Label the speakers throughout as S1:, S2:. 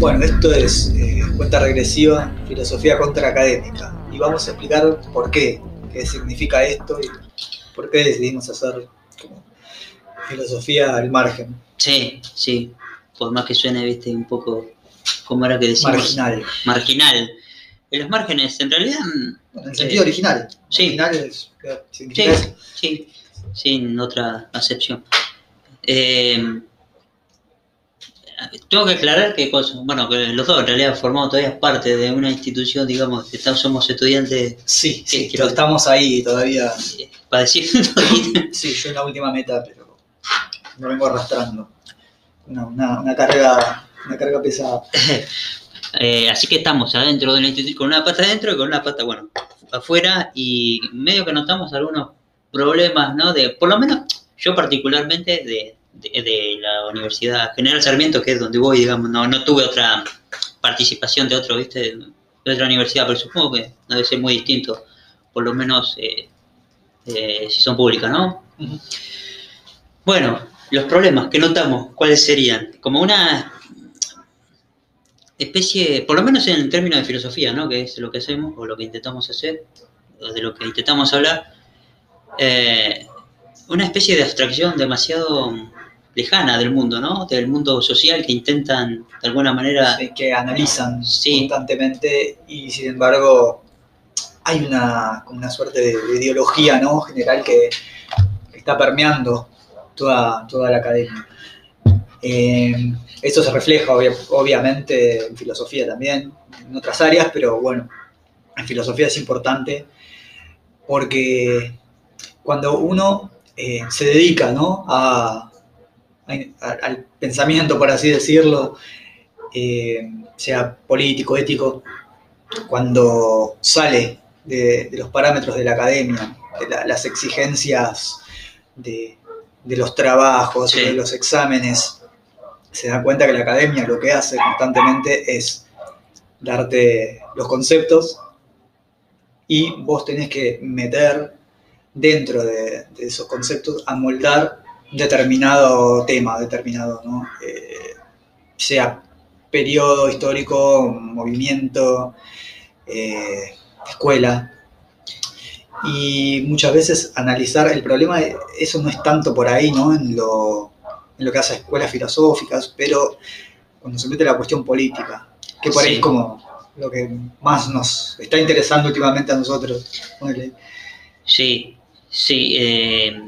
S1: Bueno, esto es eh, cuenta regresiva, filosofía contraacadémica. Y vamos a explicar por qué, qué significa esto y por qué decidimos hacer como filosofía al margen.
S2: Sí, sí. Por más que suene, viste, un poco, ¿cómo era que decimos?
S1: Marginal.
S2: Marginal. En los márgenes, en realidad,
S1: En el sentido
S2: Eh,
S1: original.
S2: sí.
S1: Original es,
S2: sí, sí, sin otra acepción. Eh, tengo que aclarar que, cosa- bueno, que los dos en realidad formamos todavía parte de una institución, digamos, que estamos- somos estudiantes,
S1: Sí, sí,
S2: Sí,
S1: pero estamos ahí todavía.
S2: para decirlo,
S1: Sí, yo en la última meta, pero lo vengo arrastrando. Una, una, una carga, una carga pesada.
S2: Eh, así que estamos adentro de la institución, con una pata adentro y con una pata, bueno, afuera, y medio que notamos algunos problemas, ¿no? De, por lo menos, yo particularmente, de, de- de la Universidad General Sarmiento, que es donde voy, digamos, no, no tuve otra participación de otro, ¿viste? De otra universidad, pero supongo que debe ser muy distinto, por lo menos eh, eh, si son públicas, ¿no? Bueno, los problemas que notamos, ¿cuáles serían? Como una especie, por lo menos en términos de filosofía, ¿no? Que es lo que hacemos o lo que intentamos hacer, o de lo que intentamos hablar, eh, una especie de abstracción demasiado lejana del mundo, ¿no? Del mundo social que intentan de alguna manera...
S1: Sí, que analizan
S2: Sí.
S1: constantemente y sin embargo hay una, como una suerte de, de ideología ¿no? general que, que está permeando toda, toda la academia. Eh, esto se refleja obvia- obviamente en filosofía también, en otras áreas, pero bueno, en filosofía es importante porque cuando uno eh, se dedica ¿no? a, a- al pensamiento, por así decirlo, eh, sea político, ético, cuando sale de, de los parámetros de la academia, de la- las exigencias de, de los trabajos,
S2: Sí.
S1: de los exámenes, se da cuenta que la academia lo que hace constantemente es darte los conceptos y vos tenés que meter dentro de, de esos conceptos, amoldar determinado tema, determinado, ¿no? Eh, sea periodo histórico, movimiento, eh, escuela. Y muchas veces analizar el problema, eso no es tanto por ahí, ¿no? En lo, en lo que hace escuelas filosóficas, pero cuando se mete la cuestión política, que por ahí
S2: Sí.
S1: es como lo que más nos está interesando últimamente a nosotros.
S2: Sí, sí. eh,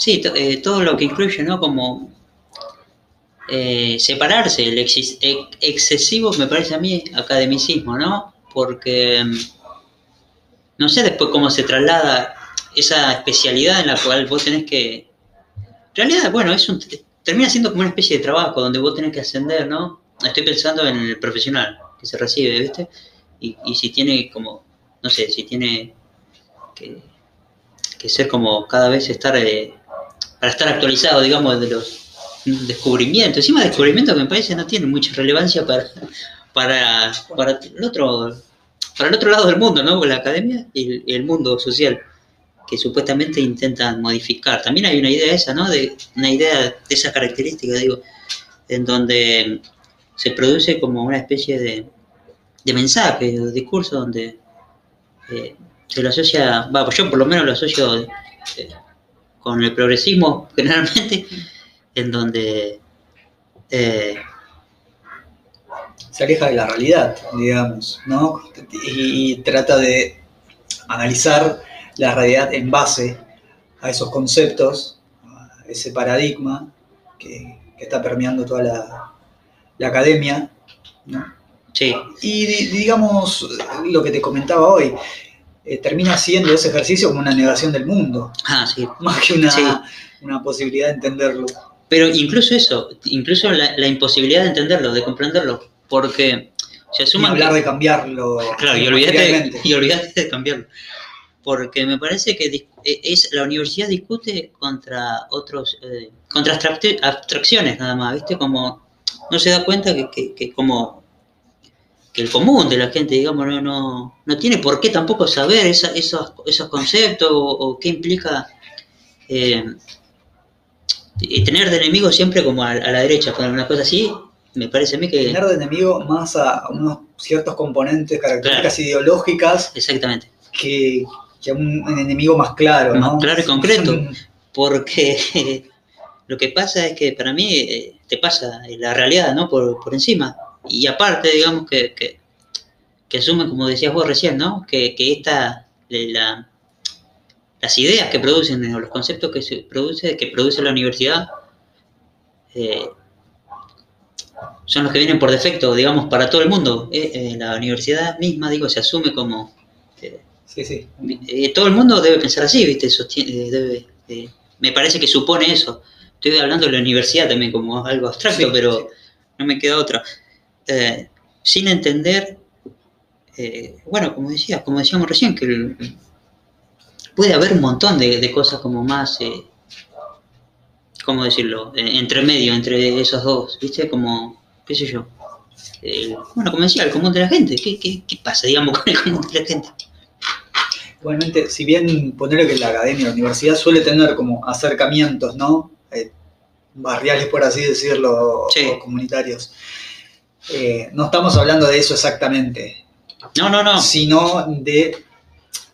S2: sí, eh, todo lo que incluye, ¿no? Como eh, separarse, el ex- excesivo, me parece a mí, academicismo, ¿no? Porque mm, no sé después cómo se traslada esa especialidad en la cual vos tenés que... En realidad, bueno, es un, termina siendo como una especie de trabajo donde vos tenés que ascender, ¿no? Estoy pensando en el profesional que se recibe, ¿viste? Y, y si tiene como, no sé, si tiene que, que ser como cada vez estar, eh, para estar actualizado, digamos, de los descubrimientos. Encima descubrimientos que me parece no tienen mucha relevancia para, para, para el otro para el otro lado del mundo, ¿no? La academia y el, mundo social que supuestamente intentan modificar. También hay una idea esa, ¿no? De una idea de esa característica, digo, en donde se produce como una especie de, de mensaje, de discurso donde eh, se lo asocia, va, yo por lo menos lo asocio eh, con el progresismo generalmente, en donde eh,
S1: se aleja de la realidad, digamos, ¿no? Y, y trata de analizar la realidad en base a esos conceptos, a ese paradigma que, que está permeando toda la, la academia, ¿no?
S2: sí,
S1: Y di- digamos, lo que te comentaba hoy, eh, termina siendo ese ejercicio como una negación del mundo,
S2: ah, sí.
S1: más que una,
S2: Sí.
S1: una posibilidad de entenderlo.
S2: Pero incluso eso, incluso la, la imposibilidad de entenderlo, de comprenderlo, porque se
S1: Ni
S2: asuma
S1: hablar
S2: que-
S1: de cambiarlo
S2: Claro, y
S1: materialmente.
S2: y olvídate de cambiarlo. Porque me parece que dis- e- es, la universidad discute contra otros, eh, contra abstracciones nada más, ¿viste? Como no se da cuenta que, que, que como que el común de la gente, digamos, no, no, no tiene por qué tampoco saber esa- esos, esos conceptos o, o qué implica eh, Y tener de enemigo siempre como a, a la derecha, poner una cosa así, me parece a mí que...
S1: Tener de enemigo más a unos ciertos componentes, características ideológicas
S2: Exactamente.
S1: que, que a un enemigo más claro, ¿no?
S2: Claro y concreto. Porque lo que pasa es que para mí eh, te pasa la realidad, ¿no? Por, por encima. Y aparte, digamos que, que, que asume, como decías vos recién, ¿no? Que, que esta, la, las ideas que producen, o los conceptos que se produce, que produce la universidad, eh, son los que vienen por defecto, digamos, para todo el mundo. Eh, eh, la universidad misma, digo, se asume como...
S1: Sí, sí.
S2: eh, todo el mundo debe pensar así, ¿viste? Sostiene- debe, me parece que supone eso. Estoy hablando de la universidad también como algo abstracto,
S1: Sí,
S2: pero
S1: sí.
S2: no me queda otra. Eh, sin entender, eh, bueno, como decía, como decíamos recién, que el- puede haber un montón de, de cosas como más, eh, ¿cómo decirlo? Eh, entre medio, entre esos dos, ¿viste? Como, qué sé yo. Bueno, como decía, el común de la gente. ¿Qué, qué, qué pasa, digamos, con el común de la gente?
S1: Igualmente, si bien ponerle que la academia, la universidad suele tener como acercamientos, ¿no? Barriales, por así decirlo,
S2: Sí.
S1: o comunitarios. Eh, no estamos hablando de eso exactamente,
S2: No, no, no.
S1: sino de,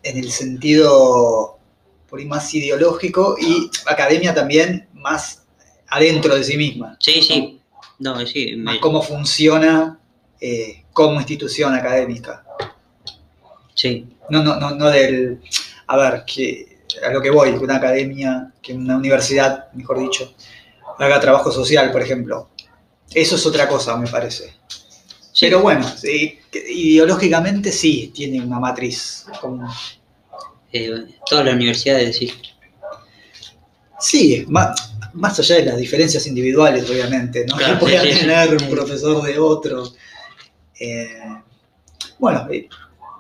S1: en el sentido por ahí más ideológico y academia también más adentro de sí misma,
S2: Sí, sí. No, sí.
S1: más cómo funciona eh, como institución académica.
S2: sí.
S1: No, no, no, no del. A ver, que a lo que voy, que una academia, que una universidad, mejor dicho, haga trabajo social, por ejemplo. Eso es otra cosa, me parece.
S2: Sí.
S1: Pero bueno, ideológicamente sí tiene una matriz. común.
S2: Eh, todas las universidades, sí.
S1: Sí, más, más allá de las diferencias individuales, obviamente, ¿no?
S2: Claro,
S1: que pueda
S2: sí, sí, sí.
S1: tener un profesor de otro. Eh, bueno, eh,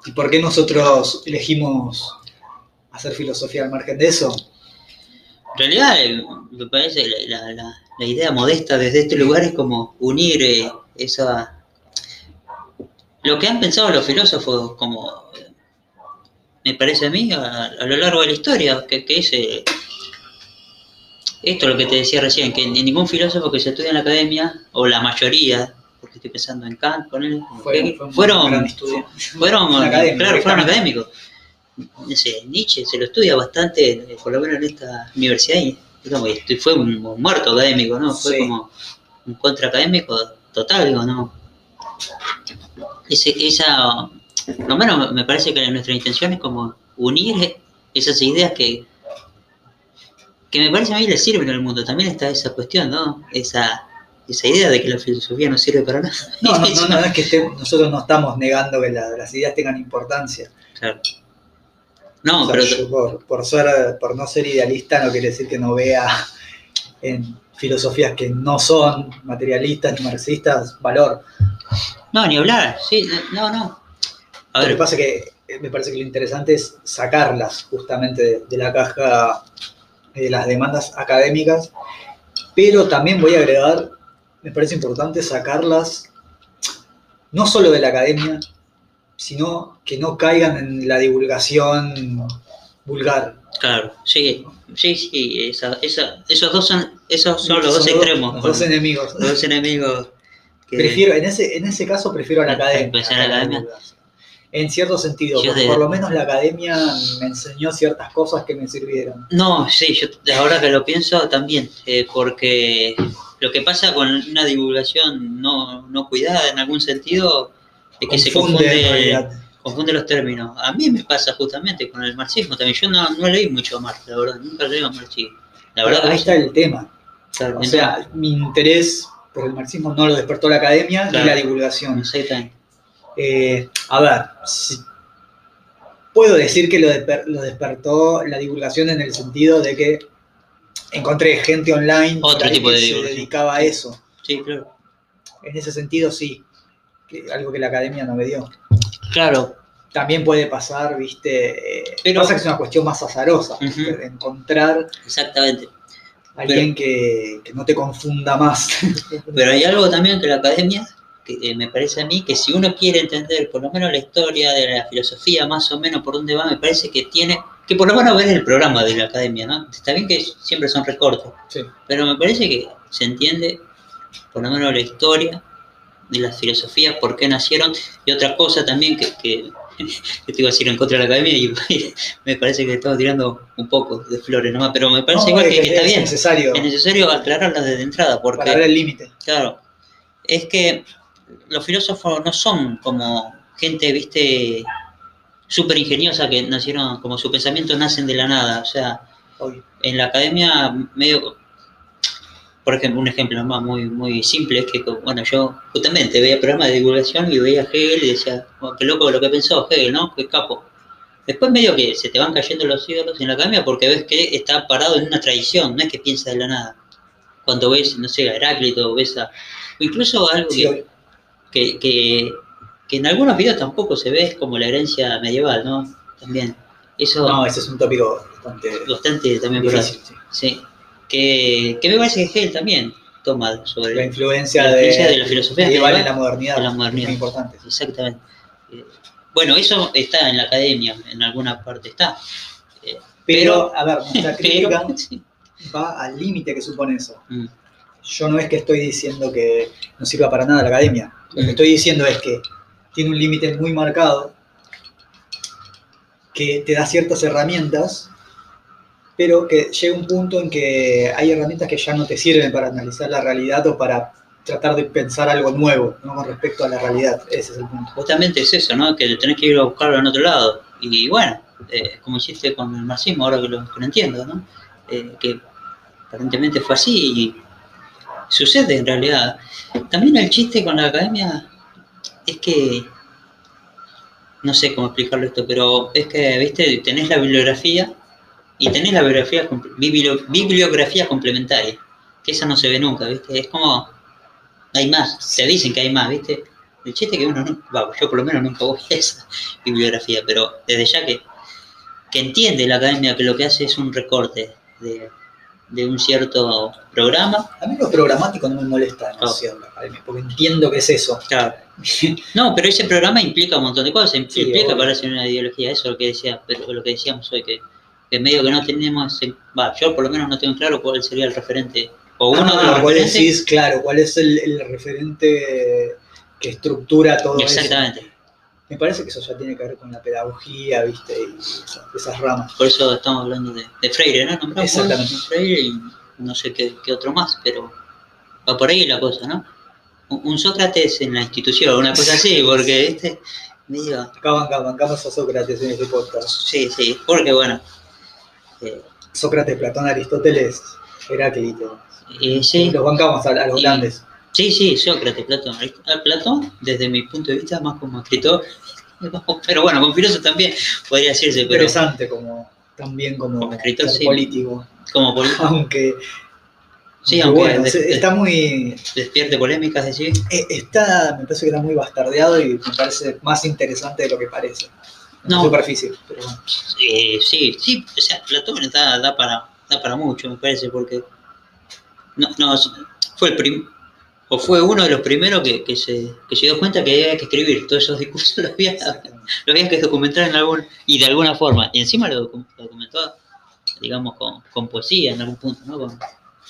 S1: ¿y por qué nosotros elegimos hacer filosofía al margen de eso?
S2: En realidad, eh, me parece la, la- la- la idea modesta desde este lugar es como unir eh, esa. Lo que han pensado los filósofos, como. Me parece a mí, a, a lo largo de la historia, que, que es. eh, esto es lo que te decía recién, que ni- ningún filósofo que se estudia en la academia, o la mayoría, porque estoy pensando en Kant, con él, fueron, fueron,
S1: académico,
S2: claro, fueron académicos. No sé, Nietzsche se lo estudia bastante, por lo menos en esta universidad, y digamos, fue un, un muerto académico, ¿no? Fue
S1: Sí.
S2: como un contra académico total, digo, ¿no? Ese, esa, por lo menos me parece que nuestra intención es como unir esas ideas que, que me parece a mí le sirven al mundo. También está esa cuestión, ¿no? Esa, esa idea de que la filosofía no sirve para nada.
S1: No, no, no, no, es que esté- nosotros no estamos negando que la- las ideas tengan importancia.
S2: Claro. No,
S1: O sea,
S2: pero
S1: yo por, por ser, por no ser idealista no quiere decir que no vea en filosofías que no son materialistas ni marxistas valor.
S2: no, ni hablar, sí, no, no. A
S1: Lo que
S2: ver,
S1: pasa que eh, me parece que lo interesante es sacarlas justamente de, de la caja de las demandas académicas, pero también voy a agregar, me parece importante sacarlas no solo de la academia, sino que no caigan en la divulgación vulgar.
S2: claro, sí, sí, sí, esa, esa, esos dos son, esos son los dos extremos.
S1: Los dos enemigos.
S2: los dos enemigos. que-
S1: Prefiero, en ese, en ese caso prefiero a la academia.
S2: pues a la academia.
S1: En cierto sentido,
S2: Yo
S1: porque
S2: de-
S1: por lo menos la academia me enseñó ciertas cosas que me sirvieron.
S2: No, sí, yo ahora que lo pienso también, eh, porque lo que pasa con una divulgación no, no cuidada en algún sentido es que se
S1: en
S2: confunde, confunde los términos. A mí me pasa justamente con el marxismo también. Yo no, no leí mucho a Marx, la verdad, nunca leí a marxismo. La verdad,
S1: Ahí está el tema.
S2: claro,
S1: O sea, mi interés por el marxismo no lo despertó la academia
S2: Claro.
S1: ni la divulgación. Eh, a ver, si- puedo decir que lo, lo despertó la divulgación en el sentido de que encontré gente online
S2: Otro tipo
S1: que
S2: de
S1: se dedicaba a eso.
S2: Sí, claro.
S1: En ese sentido, sí. Que- algo que la academia no me dio.
S2: Claro,
S1: También puede pasar, viste. eh,
S2: Pero-
S1: pasa que es una cuestión más azarosa. De encontrar
S2: exactamente.
S1: alguien que, que no te confunda más.
S2: Pero hay algo también que la academia, que eh, me parece a mí, que si uno quiere entender por lo menos la historia de la filosofía, más o menos por dónde va, me parece que tiene que por lo menos ves el programa de la academia, ¿no? Está bien que siempre son recortes,
S1: Sí.
S2: pero me parece que se entiende por lo menos la historia de las filosofías, por qué nacieron, y otra cosa también que, que, que te iba a decir en contra de la academia y me parece que estaba tirando un poco de flores nomás, pero me parece
S1: No,
S2: igual que, que está
S1: es
S2: bien.
S1: necesario
S2: Es necesario aclararlas desde entrada, porque
S1: para ver el límite.
S2: Claro, es que los filósofos no son como gente, viste, súper ingeniosa que nacieron, como sus pensamientos nacen de la nada. O sea,
S1: Obvio.
S2: en la academia medio, por ejemplo, un ejemplo más muy, muy simple es que, bueno, yo justamente veía programas de divulgación y veía a Hegel y decía, oh, qué loco lo que pensó Hegel, ¿no? Qué capo. Después medio que se te van cayendo los ídolos en la academia porque ves que está parado en una tradición, no es que piensa de la nada. Cuando ves, no sé, a Heráclito, ves a... o incluso algo
S1: Sí,
S2: que, que, que, que en algunos videos tampoco se ve es como la herencia medieval, ¿no? También. Eso
S1: No, ese es un tópico bastante
S2: bastante también
S1: difícil. sí.
S2: Sí. Que, que me parece que Hegel también toma
S1: La
S2: sobre...
S1: influencia,
S2: La influencia
S1: de,
S2: de la filosofía
S1: medieval en la modernidad.
S2: en la
S1: es
S2: modernidad.
S1: muy importante.
S2: Exactamente. Eh, Bueno, eso está en la academia, en alguna parte está. Eh,
S1: Pero, a ver, nuestra crítica
S2: pero, sí.
S1: va al límite que supone eso.
S2: Mm,
S1: Yo no es que estoy diciendo que no sirva para nada la academia. Lo que
S2: Mm.
S1: estoy diciendo es que tiene un límite muy marcado que te da ciertas herramientas, pero que llega un punto en que hay herramientas que ya no te sirven para analizar la realidad o para tratar de pensar algo nuevo ¿no? con respecto a la realidad. Ese es el punto.
S2: Justamente es eso, ¿no? Que tenés que ir a buscarlo en otro lado. Y bueno, eh, como hiciste con el marxismo, ahora que lo, que entiendo, ¿no? Eh, que aparentemente fue así y sucede en realidad. También el chiste con la academia es que, no sé cómo explicarlo esto, pero es que, viste, tenés la bibliografía y tenés la bibliografía, biblio- bibliografía complementaria, que esa no se ve nunca, viste, es como, hay más, te dicen que hay más, viste. El chiste es que uno no, va, yo por lo menos nunca voy a esa bibliografía, pero desde ya que, que entiende la academia que lo que hace es un recorte de, de un cierto programa.
S1: A mí lo programático no me molesta demasiado la academia, porque entiendo que es eso.
S2: Claro. No, pero ese programa implica un montón de cosas,
S1: Sí,
S2: implica para hacer una ideología, eso es lo que decía, pero lo que decíamos hoy, que, que medio que no tenemos, va, yo por lo menos no tengo claro cuál sería el referente, o uno de los
S1: Ah, ¿cuál
S2: referentes.
S1: decís? Claro, ¿cuál es el, el referente que estructura todo eso?
S2: Exactamente,
S1: Me parece que eso ya tiene que ver con la pedagogía, ¿viste? Y esas, esas ramas.
S2: por eso estamos hablando de, de Freire, ¿no? Nombramos
S1: Exactamente.
S2: Freire y no sé qué, qué otro más, pero va por ahí la cosa, ¿no? Un, un Sócrates en la institución, una cosa así, porque este, medio,
S1: Acá banca- bancamos a Sócrates en este podcast.
S2: sí, sí, porque bueno, eh,
S1: Sócrates, Platón, Aristóteles, Heráclito.
S2: eh, sí,
S1: Los bancamos a, a los
S2: Y-
S1: grandes.
S2: Sí, sí, Sócrates, Platón. Platón, desde mi punto de vista, más como escritor, pero bueno, con filósofo también podría decirse, pero
S1: Interesante como también como,
S2: Como escritor, sí.
S1: político.
S2: como político,
S1: Aunque,
S2: Sí,
S1: aunque bueno, está muy
S2: despierte polémicas, decir.
S1: eh, está, me parece que está muy bastardeado y me parece más interesante de lo que parece.
S2: No.
S1: Superficie, pero bueno.
S2: Eh, sí, sí, o sea, Platón da, da para, da para mucho, me parece, porque no, no, fue el prim, o fue uno de los primeros que, que se, que se dio cuenta que había que escribir todos esos discursos, los había, lo había que documentar en algún, y de alguna forma, y encima lo, docu- lo documentó, digamos, con, con poesía en algún punto, ¿no? Con,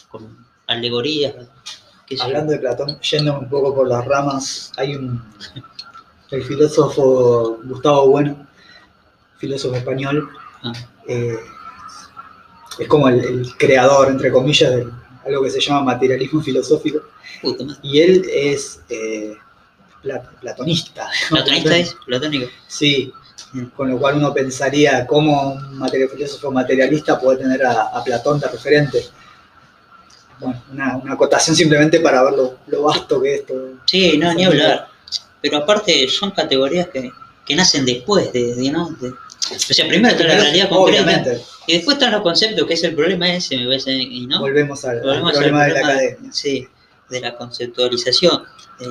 S2: con alegorías.
S1: Hablando de Platón, yendo un poco por las ramas, hay un. El filósofo Gustavo Bueno, filósofo español,
S2: Ah,
S1: eh, es como el, el creador, entre comillas, de algo que se llama materialismo filosófico. Y él es eh, pla- platonista.
S2: Platonista es, platónico.
S1: Sí, con lo cual uno pensaría cómo un material- filósofo materialista puede tener a, a Platón de referente. Bueno, una, una acotación simplemente para ver lo, lo vasto que es todo.
S2: Sí, no, ni hablar. Pero aparte son categorías que, que nacen después de, de, ¿no? De- o sea, primero está la realidad concreta
S1: Obviamente,
S2: y después están los conceptos, que es el problema ese, me parece, y ¿no?
S1: volvemos al, al
S2: Volvemos al
S1: problema de la
S2: de-
S1: academia.
S2: Sí, de la conceptualización. Eh,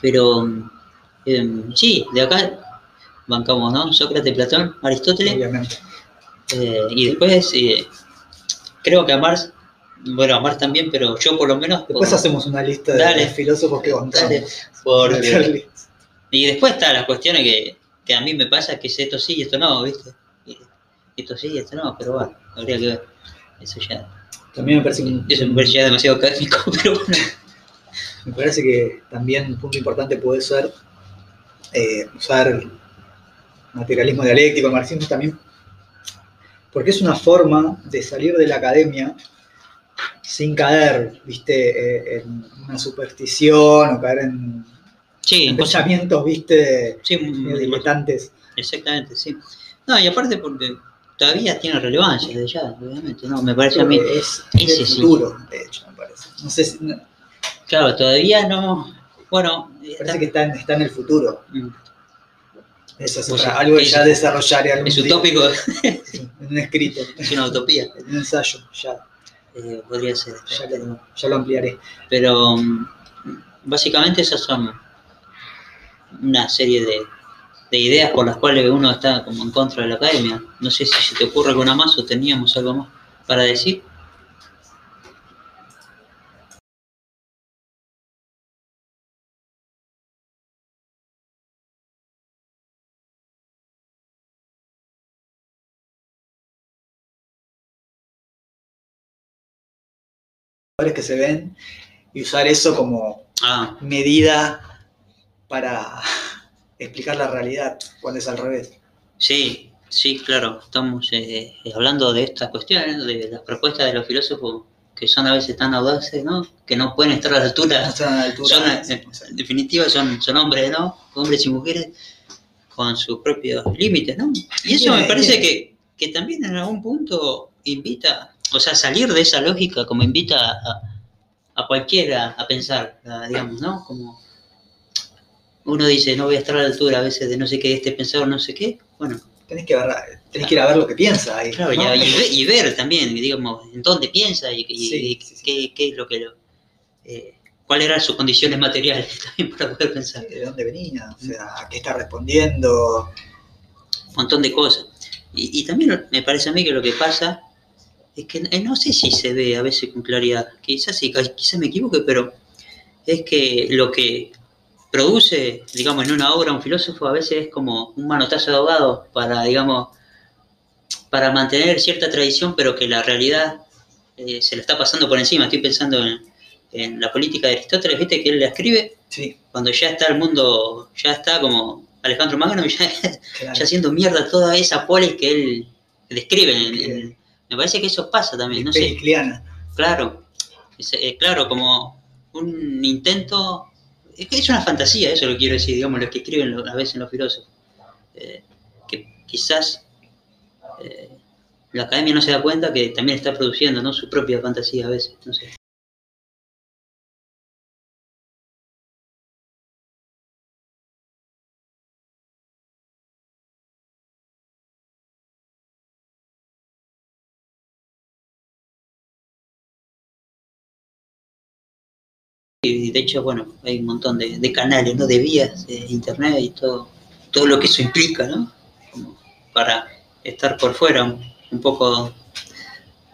S2: pero em, sí, de acá bancamos, ¿no? Sócrates, Platón, Aristóteles,
S1: Obviamente.
S2: eh, y después eh, creo que a Marx, bueno, a Marx también, pero yo por lo menos...
S1: Después
S2: por-
S1: hacemos una lista de
S2: Dale.
S1: filósofos que
S2: Dale,
S1: bancamos.
S2: porque- y después están las cuestiones que, que a mí me pasa, que es esto sí y esto no, ¿viste? esto sí, esto no, pero bueno, habría que ver. Eso ya,
S1: También me parece, un-
S2: eso me parece ya demasiado académico, pero bueno.
S1: me parece que también un punto importante puede ser eh, usar materialismo dialéctico, el marxismo también, porque es una forma de salir de la academia sin caer, viste, eh, en una superstición o caer en,
S2: Sí,
S1: en
S2: cosas-
S1: pensamientos, viste,
S2: sí,
S1: diletantes.
S2: exactamente, sí. No, y aparte porque todavía tiene relevancia desde ya, obviamente, ¿no? Me parece a mí,
S1: es, es el
S2: sí.
S1: futuro, de hecho, me parece. No sé si, me
S2: claro, todavía no, bueno,
S1: parece que está en, está en el futuro.
S2: mm,
S1: Eso es
S2: Pues sí,
S1: algo que ya desarrollaré algún
S2: es utópico,
S1: En un escrito,
S2: es una utopía,
S1: un ensayo, ya,
S2: eh, podría ser.
S1: ya, ya lo ampliaré.
S2: Pero mm, básicamente esas son una serie de, de ideas por las cuales uno está como en contra de la academia. No sé si se te ocurre alguna más o teníamos algo más para decir.
S1: que se ven y usar eso como
S2: Ah,
S1: medida para explicar la realidad cuando es al revés.
S2: sí, sí, claro. Estamos eh, eh, hablando de estas cuestiones, ¿no? de las propuestas de los filósofos que son a veces tan audaces, ¿no? Que no pueden estar a la
S1: No
S2: altura
S1: están a la altura.
S2: son, eh, en definitiva, son, son hombres, ¿no? Hombres y mujeres con sus propios límites, ¿no? Y eso me parece que, que también en algún punto invita, o sea, salir de esa lógica como invita a, a cualquiera a pensar, digamos, ¿no? Como uno dice, no voy a estar a la altura a veces de no sé qué, este pensador, no sé qué. Bueno,
S1: tenés, que ver, tenés que ir a ver lo que piensa ahí.
S2: claro, y, ve- y ver también, digamos, en dónde piensa y, y-
S1: Sí,
S2: y
S1: sí, sí.
S2: Qué, qué es lo que lo... eh, cuáles eran sus condiciones materiales también para poder pensar.
S1: ¿De dónde venía? O sea, ¿a qué está respondiendo?
S2: un montón de cosas. Y, y también me parece a mí que lo que pasa es que eh, no sé si se ve a veces con claridad, quizás sí, quizás me equivoque, pero es que lo que produce, digamos, en una obra un filósofo a veces es como un manotazo de ahogado para, digamos, para mantener cierta tradición, pero que la realidad eh, se lo está pasando por encima. Estoy pensando en, en la política de Aristóteles, viste que él la escribe
S1: Sí,
S2: cuando ya está el mundo, ya está como Alejandro Magno, ya,
S1: claro.
S2: ya haciendo mierda toda esa polis que él describe. en- en- me parece que eso pasa también, no sé, claro, es, eh, claro, como un intento, es que es una fantasía, eso lo quiero decir, digamos, lo que escriben lo- a veces los filósofos, Eh, que quizás eh, la academia no se da cuenta que también está produciendo ¿no? su propia fantasía a veces, no sé. Y de hecho, bueno, hay un montón de, de canales, ¿no? De vías, de internet y todo, todo lo que eso implica, ¿no? Como para estar por fuera un, un poco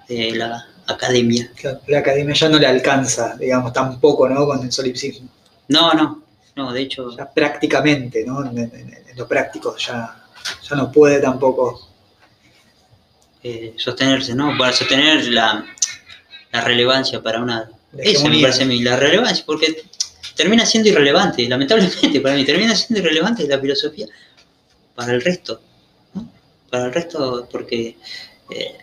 S2: de la academia.
S1: Claro, La academia ya no le alcanza, digamos, tampoco, ¿no? Con el solipsismo.
S2: No, no, no, de hecho,
S1: Ya prácticamente, ¿no? En, en- en lo práctico ya, ya no puede tampoco.
S2: eh, sostenerse, ¿no? Para sostener la, la relevancia para una... Esa me parece a mí, la relevancia, porque termina siendo irrelevante, lamentablemente para mí, termina siendo irrelevante la filosofía para el resto, ¿no? Para el resto, porque, eh,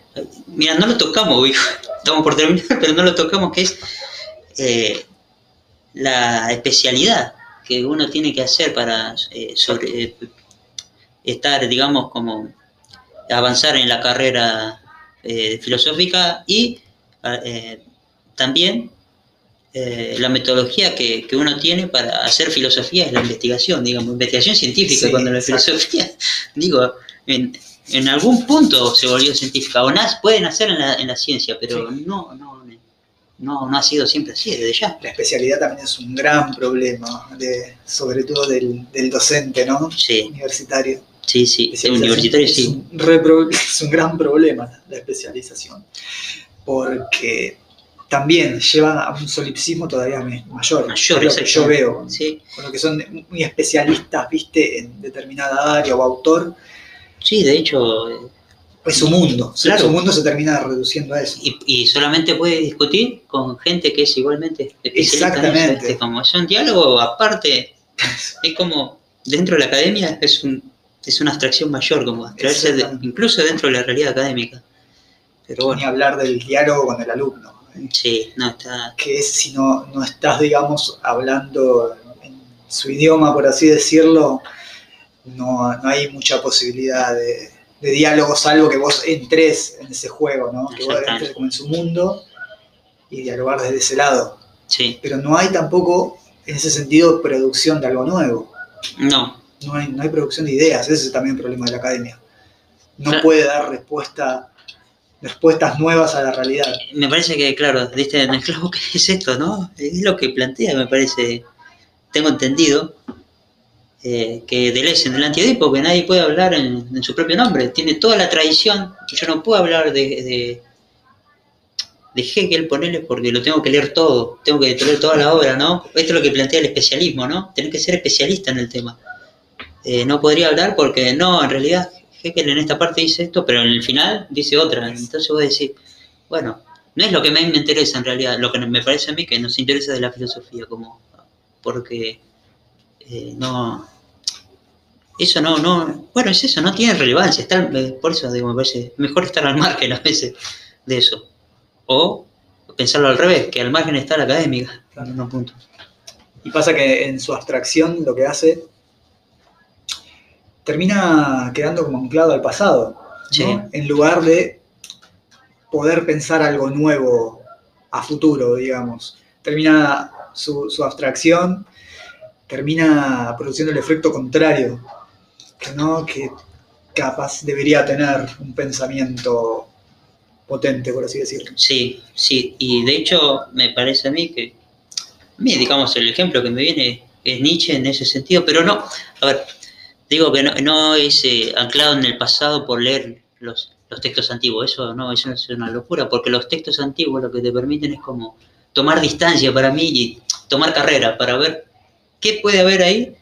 S2: mira, no lo tocamos, hijo. estamos por terminar, pero no lo tocamos, que es eh, la especialidad que uno tiene que hacer para eh, sobre, eh, estar, digamos, como avanzar en la carrera filosófica y también eh, la metodología que, que uno tiene para hacer filosofía es la investigación, digamos, investigación científica,
S1: Sí,
S2: cuando la
S1: exacto.
S2: filosofía, digo, en, en algún punto se volvió científica, o nas, puede nacer en la, en la ciencia, pero no, no, no, no ha sido siempre así, desde ya.
S1: La especialidad también es un gran problema, de, sobre todo del, del docente, ¿no?
S2: Sí,
S1: Universitario.
S2: sí, sí, universitario
S1: es
S2: sí.
S1: Un re pro- es un gran problema la especialización, porque también llevan a un solipsismo todavía mayor.
S2: Mayor,
S1: es lo que yo veo,
S2: Sí,
S1: con lo que son muy especialistas, viste, en determinada área o autor.
S2: sí, de hecho,
S1: es su mundo.
S2: Claro.
S1: Su mundo se termina reduciendo a eso.
S2: Y, y solamente puede discutir con gente que es igualmente especialista en eso,
S1: Exactamente.
S2: Como es un diálogo aparte, es como dentro de la academia es un es una abstracción mayor, como abstraerse de- incluso dentro de la realidad académica. Pero
S1: Ni
S2: bueno,
S1: hablar del diálogo con el alumno.
S2: Sí, no está.
S1: que es si no, no estás, digamos, hablando en su idioma, por así decirlo, no, no hay mucha posibilidad de, de diálogo, salvo que vos entres en ese juego, ¿no? Que vos entres como en su mundo y dialogar desde ese lado.
S2: Sí,
S1: Pero no hay tampoco, en ese sentido, producción de algo nuevo.
S2: no,
S1: No hay, no hay producción de ideas, ese es también el problema de la academia. No
S2: Claro.
S1: puede dar respuesta, respuestas nuevas a la realidad.
S2: me parece que, claro, diste en el clavo que es esto, ¿no? Es lo que plantea, me parece, tengo entendido, eh, que Deleuze en el antiedipo, que nadie puede hablar en, su propio nombre, tiene toda la tradición, yo no puedo hablar de, de, de Hegel, ponerle, porque lo tengo que leer todo, tengo que leer toda la obra, ¿no? Esto es lo que plantea el especialismo, ¿no? Tenés que ser especialista en el tema. Eh, no podría hablar porque, no, en realidad Hegel en esta parte dice esto, pero en el final dice otra, entonces voy a decir, bueno, no es lo que me, me interesa en realidad, lo que me parece a mí que nos interesa de la filosofía, como porque eh, no eso no, no, bueno es eso, no tiene relevancia, está, eh, por eso digo, me parece mejor estar al margen a veces de eso. O pensarlo al revés, que al margen está la académica.
S1: Claro.
S2: No, punto.
S1: Y pasa que en su abstracción lo que hace termina quedando como anclado al pasado, en lugar de poder pensar algo nuevo a futuro, digamos. Termina su, su abstracción, termina produciendo el efecto contrario, que no, que capaz debería tener un pensamiento potente, por así decirlo.
S2: Sí, sí, y de hecho me parece a mí que, a mí digamos el ejemplo que me viene es Nietzsche en ese sentido, pero no, a ver, digo que no, no es eh, anclado en el pasado por leer los, los textos antiguos, eso no, eso es una locura, porque los textos antiguos lo que te permiten es como tomar distancia para mí y tomar carrera para ver qué puede haber ahí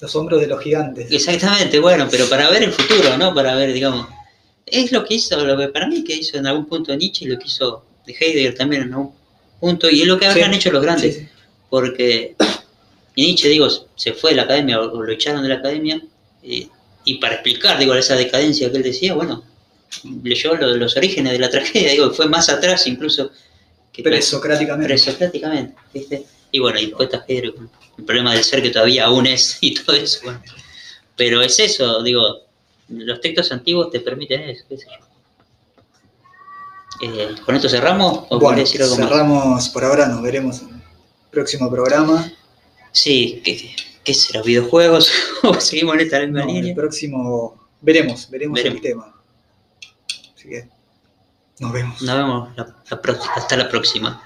S1: Los hombros de los gigantes.
S2: Exactamente, bueno, pero para ver el futuro, ¿no? Para ver, digamos. Es lo que hizo, lo que para mí que hizo en algún punto Nietzsche y lo que hizo de Heidegger también en algún punto, y es lo que
S1: Sí.
S2: han hecho los grandes,
S1: Sí, sí.
S2: porque Nietzsche, digo, se fue de la academia o lo echaron de la academia, y, y para explicar, digo, esa decadencia que él decía, bueno, leyó lo- los orígenes de la tragedia, digo, fue más atrás incluso que
S1: Presocráticamente.
S2: presocráticamente, ¿viste? Y bueno, y después está con el problema del ser que todavía aún es y todo eso. bueno. Pero es eso, digo, los textos antiguos te permiten eso, qué sé yo. Eh, ¿Con esto cerramos? ¿O
S1: Bueno,
S2: querés decir algo más?
S1: cerramos por ahora, nos veremos en el próximo programa.
S2: Sí, ¿qué, qué será? ¿Videojuegos? ¿O seguimos en esta misma
S1: No, en el
S2: línea?
S1: próximo veremos, veremos,
S2: Veremos.
S1: el tema. Así que nos vemos.
S2: Nos vemos la- la próxima- hasta la próxima.